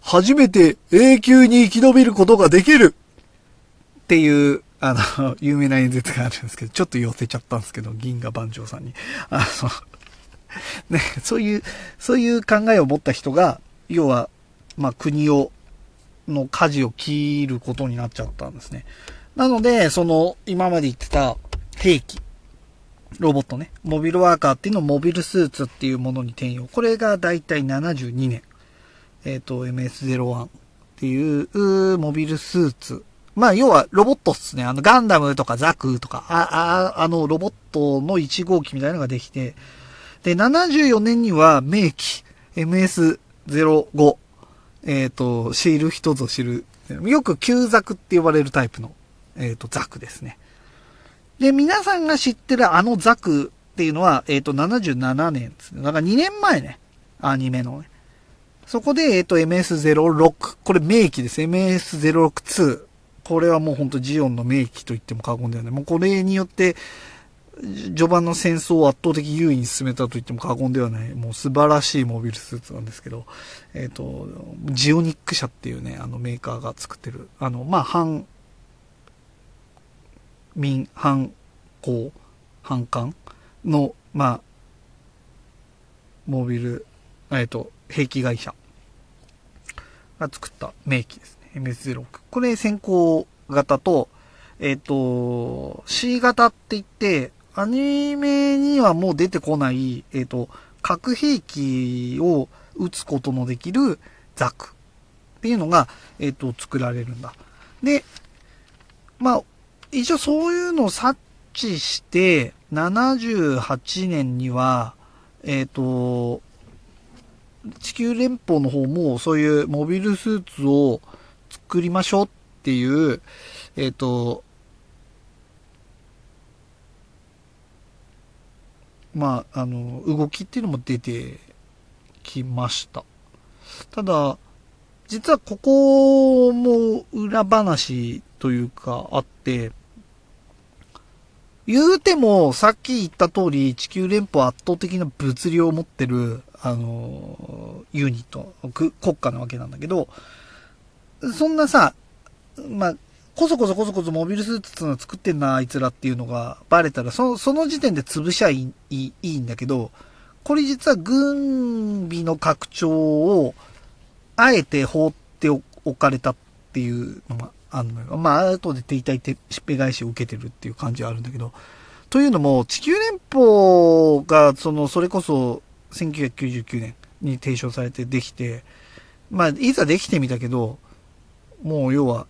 初めて永久に生き延びることができるっていう、あの、有名な演説があるんですけど、ちょっと寄せちゃったんですけど、銀河番長さんに。あの、ね、そういう、そういう考えを持った人が、要は、まあ、国を、の舵を切ることになっちゃったんですね。なので、その、今まで言ってた兵器、ロボットね、モビルワーカーっていうのをモビルスーツっていうものに転用。これがだいたい72年。えっ、ー、と、MS01 っていうモビルスーツ。まあ、要はロボットっすね。あの、ガンダムとかザクとか、あ、あ、あの、ロボットの1号機みたいなのができて、で、74年には名機 MS05。えっ、ー、と、知る人ぞ知る。よく旧ザクって呼ばれるタイプの、えっ、ー、と、ザクですね。で、皆さんが知ってるあのザクっていうのは、えっ、ー、と、77年ですね。だから2年前ね。アニメのね。そこで、えっ、ー、と、MS06。これ名機です。MS062 これはもう本当ジオンの名機と言っても過言ではない。もうこれによって、序盤の戦争を圧倒的優位に進めたと言っても過言ではない、もう素晴らしいモビルスーツなんですけど、えっ、ー、と、ジオニック社っていうね、あのメーカーが作ってる、あの、まあ、反、民、反抗、反艦の、まあ、モービル、えっ、と、兵器会社が作った名機ですね。MS06。これ先行型と、えっ、と、C 型って言って、アニメにはもう出てこない、えっ、と、核兵器を撃つことのできるザクっていうのが、えっ、と、作られるんだ。で、まあ、一応そういうのを察知して、78年には、えっ、ー、と、地球連邦の方もそういうモビルスーツを作りましょうっていう、えっ、と、まあ、あの、動きっていうのも出てきました。ただ、実はここも裏話というかあって、言うても、さっき言った通り、地球連邦圧倒的な物量を持ってる、あの、ユニット、国家なわけなんだけど、そんなさ、まあ、こそこそこそこそモビルスーツの作ってんな、あいつらっていうのがバレたら、その、その時点で潰しゃいい、いいんだけど、これ実は軍備の拡張を、あえて放っておかれたっていうのがあるのよ。まあ、後で手痛い手、しっぺ返しを受けてるっていう感じはあるんだけど、というのも、地球連邦が、その、それこそ、1999年に提唱されてできて、まあ、いざできてみたけど、もう要は、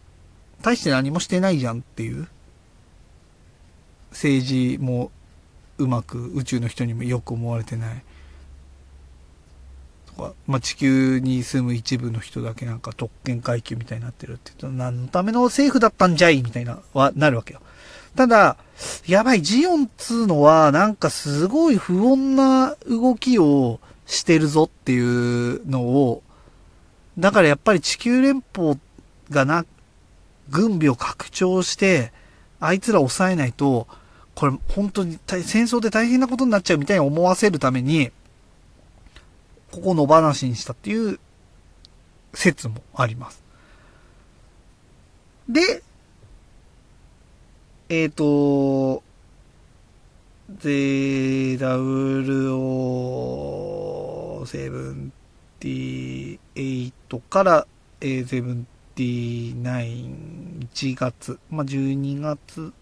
大して何もしてないじゃんっていう。政治もうまく宇宙の人にもよく思われてない。とか、まあ、地球に住む一部の人だけなんか特権階級みたいになってるって言うと、何のための政府だったんじゃいみたいな、は、なるわけよ。ただ、やばい、ジオンっつうのは、なんかすごい不穏な動きをしてるぞっていうのを、だからやっぱり地球連邦がな、軍備を拡張して、あいつら抑えないと、これ本当に戦争で大変なことになっちゃうみたいに思わせるために、ここ野放しにしたっていう説もあります。で、えっ、ー、と、078から、えー、29、1月、まあ、12月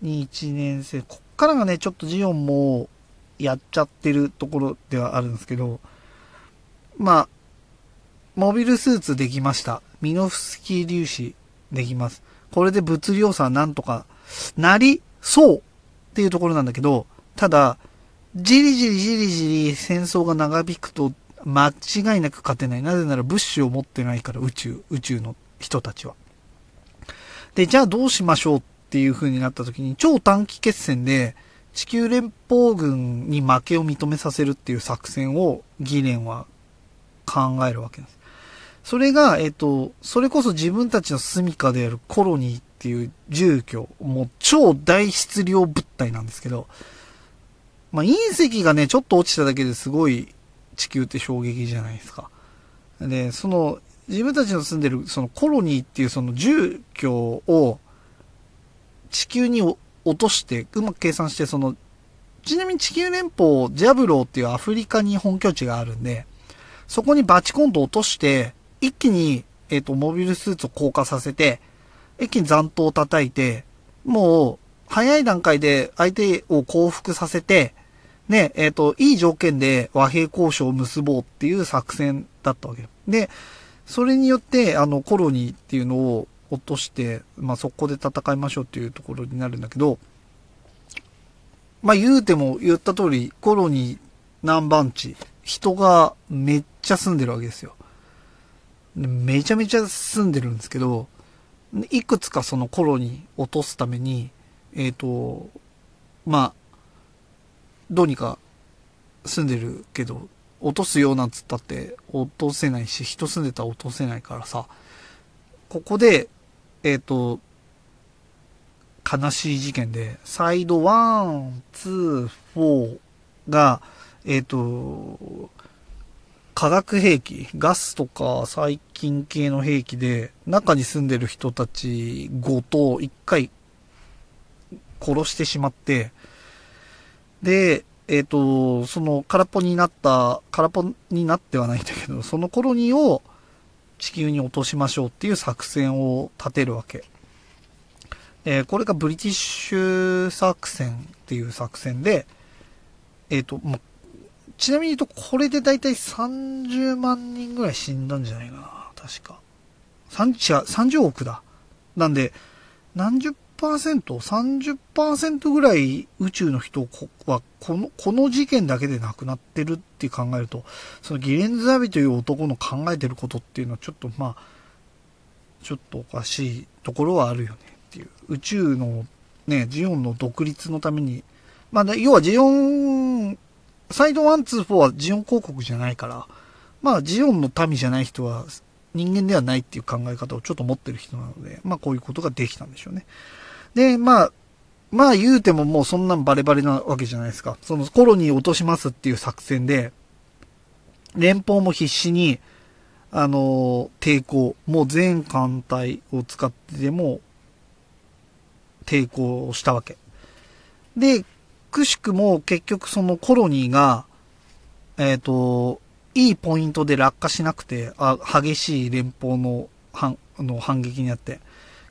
に1年生、こっからがね、ちょっとジオンもやっちゃってるところではあるんですけど、まあ、モビルスーツできました。ミノフスキー粒子できます。これで物量差なんとかなりそうっていうところなんだけど、ただ、じりじりじりじり戦争が長引くと間違いなく勝てない。なぜなら物資を持ってないから宇宙、宇宙の人たちは。で、じゃあどうしましょうっていう風になった時に、超短期決戦で地球連邦軍に負けを認めさせるっていう作戦をギレンは考えるわけです。それが、えっ、と、それこそ自分たちの住処であるコロニーっていう住居、もう超大質量物体なんですけど、まあ、隕石がね、ちょっと落ちただけですごい地球って衝撃じゃないですか。で、その、自分たちの住んでるそのコロニーっていうその住居を地球に落としてうまく計算してその、ちなみに地球連邦ジャブローっていうアフリカに本拠地があるんで、そこにバチコンと落として、一気に、えっ、ー、と、モビルスーツを降下させて、一気に残党を叩いて、もう、早い段階で相手を降伏させて、ね、えっ、ー、と、いい条件で和平交渉を結ぼうっていう作戦だったわけで、それによって、あの、コロニーっていうのを落として、まあ、そこで戦いましょうっていうところになるんだけど、まあ、言うても言った通り、コロニー南番地、人がめっちゃ住んでるわけですよ。めちゃめちゃ住んでるんですけど、いくつかそのコロニー落とすために、えっ、ー、と、まあ、どうにか住んでるけど、落とすようなんつったって落とせないし、人住んでたら落とせないからさ、ここで、えっ、と、悲しい事件で、サイド1、2、4が、えっ、と、化学兵器、ガスとか細菌系の兵器で、中に住んでる人たちごと一回殺してしまって、で、えっ、と、その空っぽになった、空っぽになってはないんだけど、そのコロニーを地球に落としましょうっていう作戦を立てるわけ。えこれがブリティッシュ作戦っていう作戦で、えっ、ー、と、ま、ちなみに言うと、これでだいたい30万人ぐらい死んだんじゃないかな。確か。30, 30億だ。なんで、何十パーセント ?30% ぐらい宇宙の人はこの、この事件だけで亡くなってるって考えると、そのギレンズ・アビという男の考えてることっていうのはちょっとまあ、ちょっとおかしいところはあるよねっていう。宇宙のね、ジオンの独立のために、まあ、要はジオン、サイド1、2、4はジオン広告じゃないから、まあ、ジオンの民じゃない人は人間ではないっていう考え方をちょっと持ってる人なので、まあ、こういうことができたんでしょうね。で、まあ、まあ言うてももうそんなんバレバレなわけじゃないですか。そのコロニー落としますっていう作戦で、連邦も必死に、あの、抵抗、もう全艦隊を使ってでも、抵抗したわけ。で、くしくも結局そのコロニーが、えっ、ー、と、いいポイントで落下しなくて、あ激しい連邦の反の反撃にあって、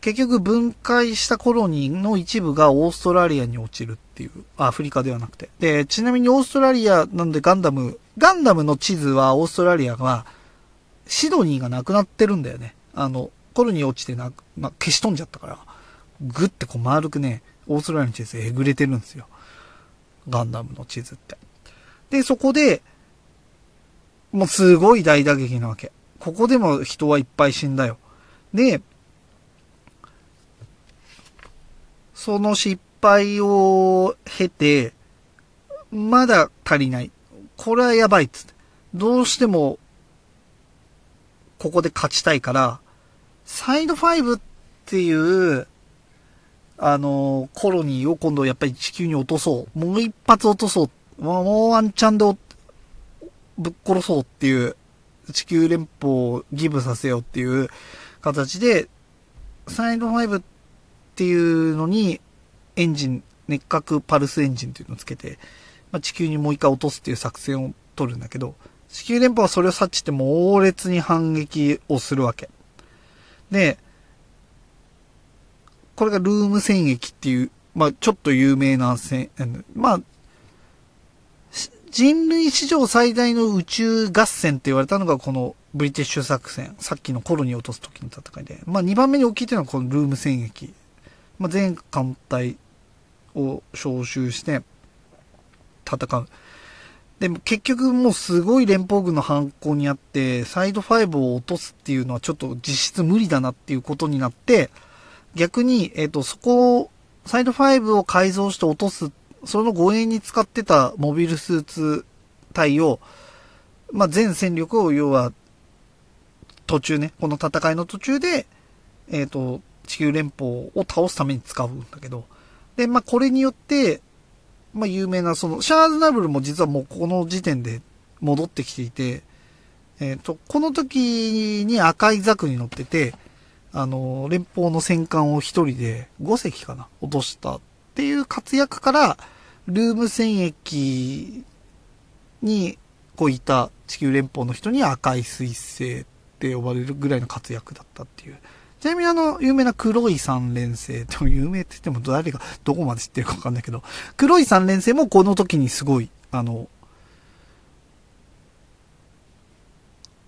結局分解したコロニーの一部がオーストラリアに落ちるっていう、アフリカではなくて。で、ちなみにオーストラリアなんでガンダム、ガンダムの地図はオーストラリアは、シドニーがなくなってるんだよね。あの、コロニー落ちてな、ま、消し飛んじゃったから、ぐってこう丸くね、オーストラリアの地図えぐれてるんですよ。ガンダムの地図って。で、そこで、もうすごい大打撃なわけ。ここでも人はいっぱい死んだよ。で、その失敗を経て、まだ足りない。これはやばいっつって。どうしても、ここで勝ちたいから、サイド5っていう、あの、コロニーを今度やっぱり地球に落とそう。もう一発落とそう。もうワンチャンでぶっ殺そうっていう、地球連邦をギブさせようっていう形で、サイド5っっていうのに、エンジン、熱核パルスエンジンっていうのをつけて、まあ、地球にもう一回落とすっていう作戦を取るんだけど、地球連邦はそれを察知して猛烈に反撃をするわけ。で、これがルーム戦役っていう、まあ、ちょっと有名な戦、まあ、人類史上最大の宇宙合戦って言われたのがこのブリティッシュ作戦。さっきのコロニー落とす時の戦いで。まあ、2番目に大きいというのはこのルーム戦役まあ、全艦隊を招集して戦う。でも結局もうすごい連邦軍の犯行にあって、サイド5を落とすっていうのはちょっと実質無理だなっていうことになって、逆に、えっ、ー、と、そこを、サイド5を改造して落とす、その護衛に使ってたモビルスーツ隊を、まあ、全戦力を要は、途中ね、この戦いの途中で、えっ、ー、と、地球連邦を倒すために使うんだけど、で、まあ、これによって、まあ、有名な、その、シャーズナブルも実はもうこの時点で戻ってきていて、えっ、ー、と、この時に赤いザクに乗ってて、あの、連邦の戦艦を一人で5隻かな落としたっていう活躍から、ルーム戦役に、こういた地球連邦の人に赤い彗星って呼ばれるぐらいの活躍だったっていう。ちなみにあの、有名な黒い三連星、でも有名って言っても誰がどこまで知ってるかわかんないけど、黒い三連星もこの時にすごい、あの、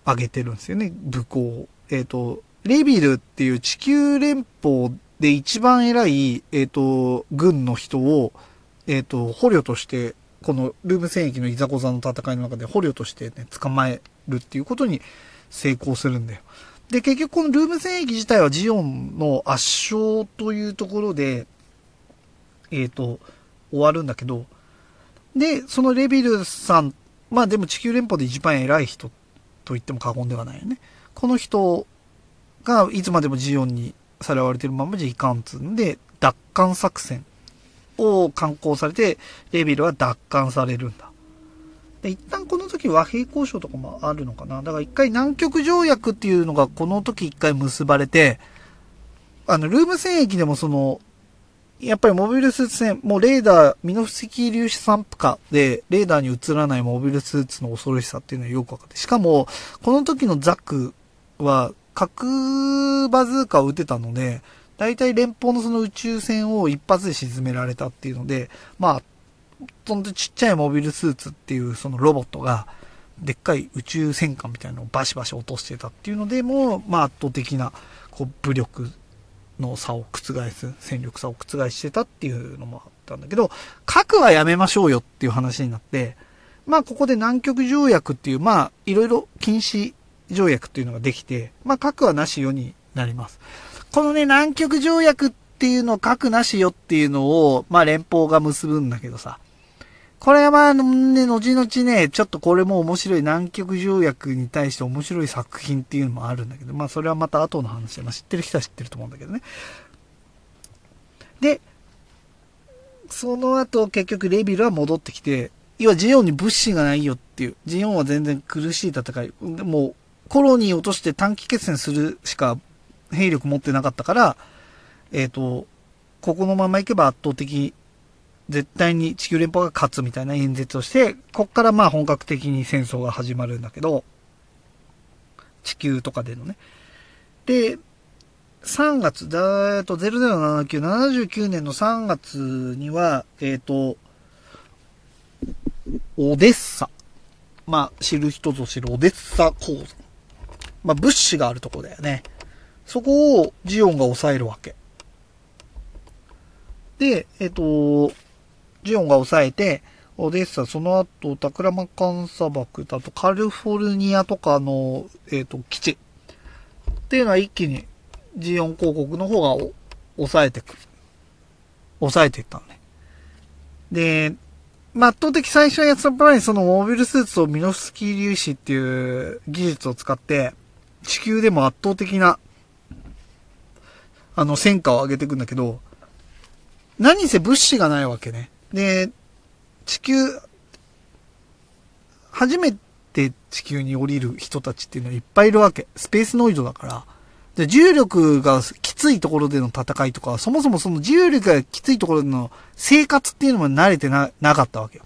上げてるんですよね、武功。えっ、ー、と、レビルっていう地球連邦で一番偉い、えっ、ー、と、軍の人を、えっ、ー、と、捕虜として、このルーム戦役のいざこざの戦いの中で捕虜としてね、捕まえるっていうことに成功するんだよ。で、結局このルーム戦役自体はジオンの圧勝というところで、えっ、ー、と、終わるんだけど、で、そのレビルさん、まあでも地球連邦で一番偉い人と言っても過言ではないよね。この人がいつまでもジオンにさらわれてるままじゃいかんつんで、奪還作戦を刊行されて、レビルは奪還されるんだ。で、一旦この時和平交渉とかもあるのかな。だから一回南極条約っていうのがこの時一回結ばれて、あの、ルーム戦役でもその、やっぱりモビルスーツ戦、もうレーダー、ミノフスキー粒子散布下で、レーダーに映らないモビルスーツの恐ろしさっていうのはよくわかって。しかも、この時のザックは、核バズーカを撃てたので、大体連邦のその宇宙船を一発で沈められたっていうので、まあ、そんでちっちゃいモビルスーツっていうそのロボットが、でっかい宇宙戦艦みたいなのをバシバシ落としてたっていうのでも、まあ圧倒的な、こう、武力の差を覆す、戦力差を覆してたっていうのもあったんだけど、核はやめましょうよっていう話になって、まあここで南極条約っていう、まあいろいろ禁止条約っていうのができて、まあ核はなしよになります。このね、南極条約っていうのを核なしよっていうのを、まあ連邦が結ぶんだけどさ、これはまあね、後々ね、ちょっとこれも面白い南極条約に対して面白い作品っていうのもあるんだけど、まあそれはまた後の話で、まあ知ってる人は知ってると思うんだけどね。で、その後結局レビルは戻ってきて、要はジオンに物資がないよっていう、ジオンは全然苦しい戦い、もうコロニー落として短期決戦するしか兵力持ってなかったから、えっ、ー、と、ここのまま行けば圧倒的絶対に地球連邦が勝つみたいな演説をして、こっからまあ本格的に戦争が始まるんだけど、地球とかでのね。で、3月、だえっと、0079、79年の3月には、えっ、ー、と、オデッサ。まあ、知る人ぞ知るオデッサ鉱山。まあ、物資があるとこだよね。そこをジオンが抑えるわけ。で、えっ、ー、と、ジオンが抑えて、オデッサ、その後、タクラマカン砂漠だとカリフォルニアとかの、えっ、ー、と、基地。っていうのは一気にジオン広告の方が抑えてく。抑えていったのね。で、まあ、圧倒的最初はやつっぱらにそのモービルスーツとミノフスキー粒子っていう技術を使って、地球でも圧倒的な、あの、戦果を上げていくんだけど、何せ物資がないわけね。で、地球、初めて地球に降りる人たちっていうのはいっぱいいるわけ。スペースノイドだから。で、重力がきついところでの戦いとか、そもそもその重力がきついところでの生活っていうのも慣れてな、なかったわけよ。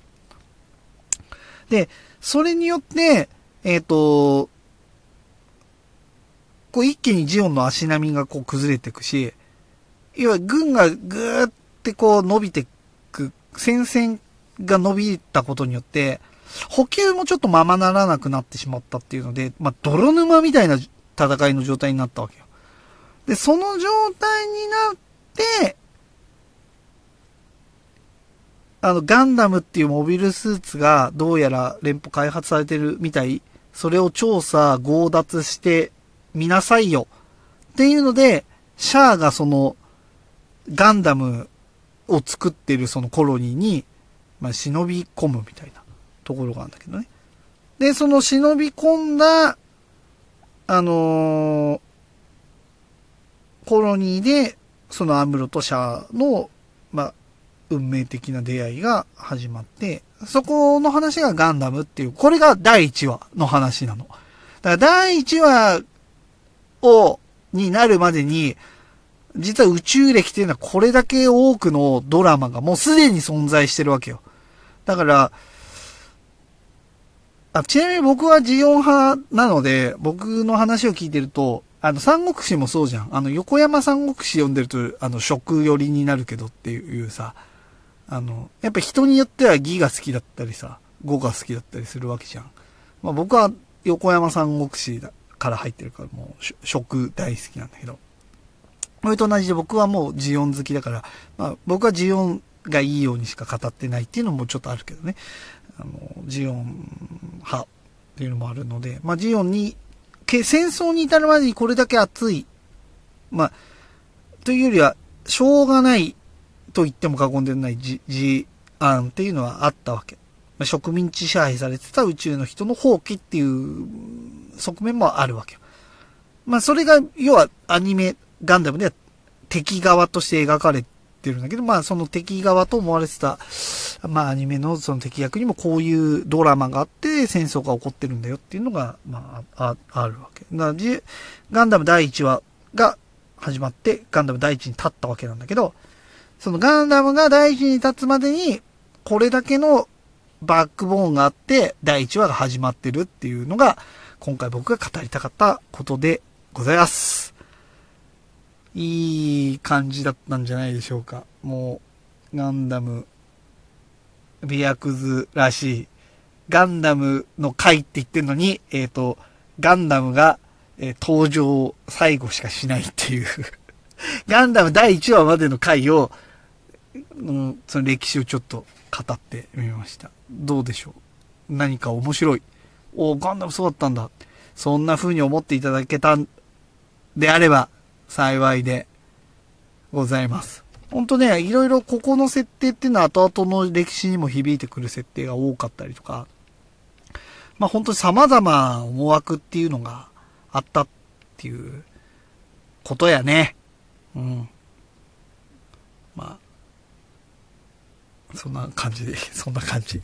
で、それによって、えっ、ー、と、こう一気にジオンの足並みがこう崩れていくし、要は軍がぐーってこう伸びて戦線が伸びたことによって、補給もちょっとままならなくなってしまったっていうので、まあ、泥沼みたいな戦いの状態になったわけよ。で、その状態になって、あの、ガンダムっていうモビルスーツがどうやら連邦開発されてるみたい。それを調査、強奪してみなさいよ。っていうので、シャアがその、ガンダムを作ってるそのコロニーに、まあ、忍び込むみたいなところがあるんだけどね。で、その忍び込んだ、あのー、コロニーで、そのアムロとシャアの、まあ、運命的な出会いが始まって、そこの話がガンダムっていう、これが第1話の話なの。だから第1話を、になるまでに、実は宇宙歴っていうのはこれだけ多くのドラマがもうすでに存在してるわけよ。だから、あちなみに僕はジオン派なので、僕の話を聞いてると、あの、三国志もそうじゃん。あの、横山三国志読んでると、あの、食寄りになるけどっていうさ、あの、やっぱ人によっては義が好きだったりさ、語が好きだったりするわけじゃん。まあ僕は横山三国志から入ってるからもう食大好きなんだけど。それと同じで僕はもうジオン好きだから、まあ僕はジオンがいいようにしか語ってないっていうのもちょっとあるけどね。あの、ジオン派っていうのもあるので、まあジオンに、戦争に至るまでにこれだけ熱い、まあ、というよりは、しょうがないと言っても過言でないジ、ジアンっていうのはあったわけ。まあ、植民地支配されてた宇宙の人の放棄っていう側面もあるわけ。まあそれが、要はアニメ、ガンダムでは敵側として描かれてるんだけど、まあその敵側と思われてた、まあアニメのその敵役にもこういうドラマがあって戦争が起こってるんだよっていうのが、まあ、ああるわけ。だからガンダム第1話が始まってガンダム第1に立ったわけなんだけど、そのガンダムが第1に立つまでに、これだけのバックボーンがあって、第1話が始まってるっていうのが、今回僕が語りたかったことでございます。いい感じだったんじゃないでしょうか。もう、ガンダム、ビアクズらしい、ガンダムの回って言ってるのに、えっ、ー、と、ガンダムが、えー、登場最後しかしないっていう ガンダム第1話までの回を、うん、その歴史をちょっと語ってみました。どうでしょう？何か面白い？おガンダムそうだったんだ。そんな風に思っていただけたんであれば幸いでございます。ほんとね、いろいろここの設定っていうのは後々の歴史にも響いてくる設定が多かったりとか、まあ本当に様々思惑っていうのがあったっていうことやね。うん。まあ、そんな感じで、そんな感じ。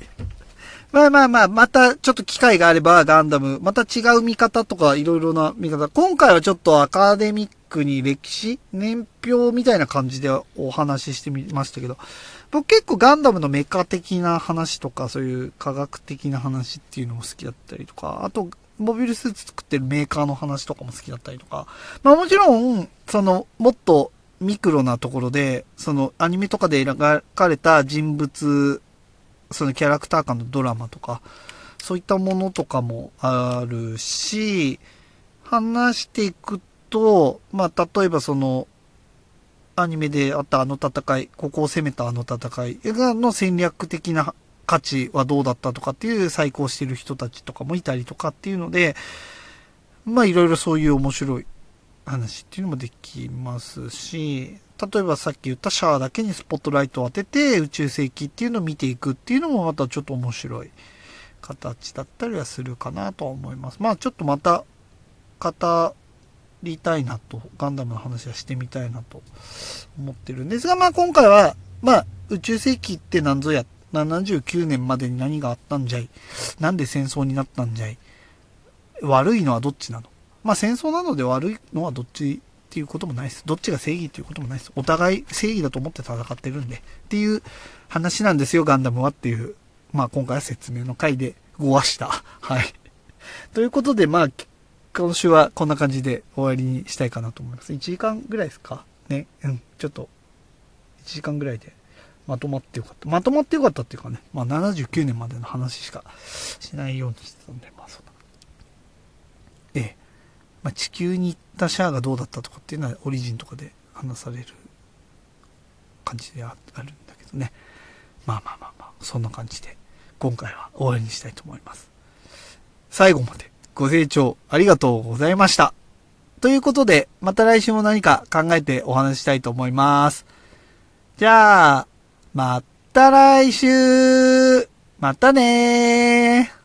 まあまあまあ、またちょっと機会があればガンダム、また違う見方とかいろいろな見方。今回はちょっとアカデミックに歴史年表みたいな感じでお話ししてみましたけど、僕結構ガンダムのメカ的な話とか、そういう科学的な話っていうのも好きだったりとか、あと、モビルスーツ作ってるメーカーの話とかも好きだったりとか、まあもちろん、その、もっとミクロなところで、そのアニメとかで描かれた人物、そのキャラクター間のドラマとか、そういったものとかもあるし、話していくと、まあ、例えばその、アニメであったあの戦い、ここを攻めたあの戦いの戦略的な価値はどうだったとかっていう再考してる人たちとかもいたりとかっていうので、まあいろいろそういう面白い話っていうのもできますし、例えばさっき言ったシャアだけにスポットライトを当てて宇宙世紀っていうのを見ていくっていうのもまたちょっと面白い形だったりはするかなとは思います。まあちょっとまた語りたいなと、ガンダムの話はしてみたいなと思ってるんですが、まあ今回は、まあ宇宙世紀って何ぞや、79年までに何があったんじゃいなんで戦争になったんじゃい悪いのはどっちなの？まあ戦争なので悪いのはどっちっていうこともないです。どっちが正義っていうこともないです。お互い正義だと思って戦ってるんで。っていう話なんですよ、ガンダムはっていう。まあ今回は説明の回でごわした。はい。ということで、まあ、今週はこんな感じで終わりにしたいかなと思います。1時間ぐらいですか？ね。うん。ちょっと、1時間ぐらいでまとまってよかった。まとまってよかったっていうかね、まあ79年までの話しかしないようにしてたんで、まあそんな。ええ。まあ、地球に行ったシャアがどうだったとかっていうのはオリジンとかで話される感じであるんだけどね。まあまあまあまあ、そんな感じで今回は終わりにしたいと思います。最後までご清聴ありがとうございました。ということで、また来週も何か考えてお話したいと思います。じゃあ、また来週またねー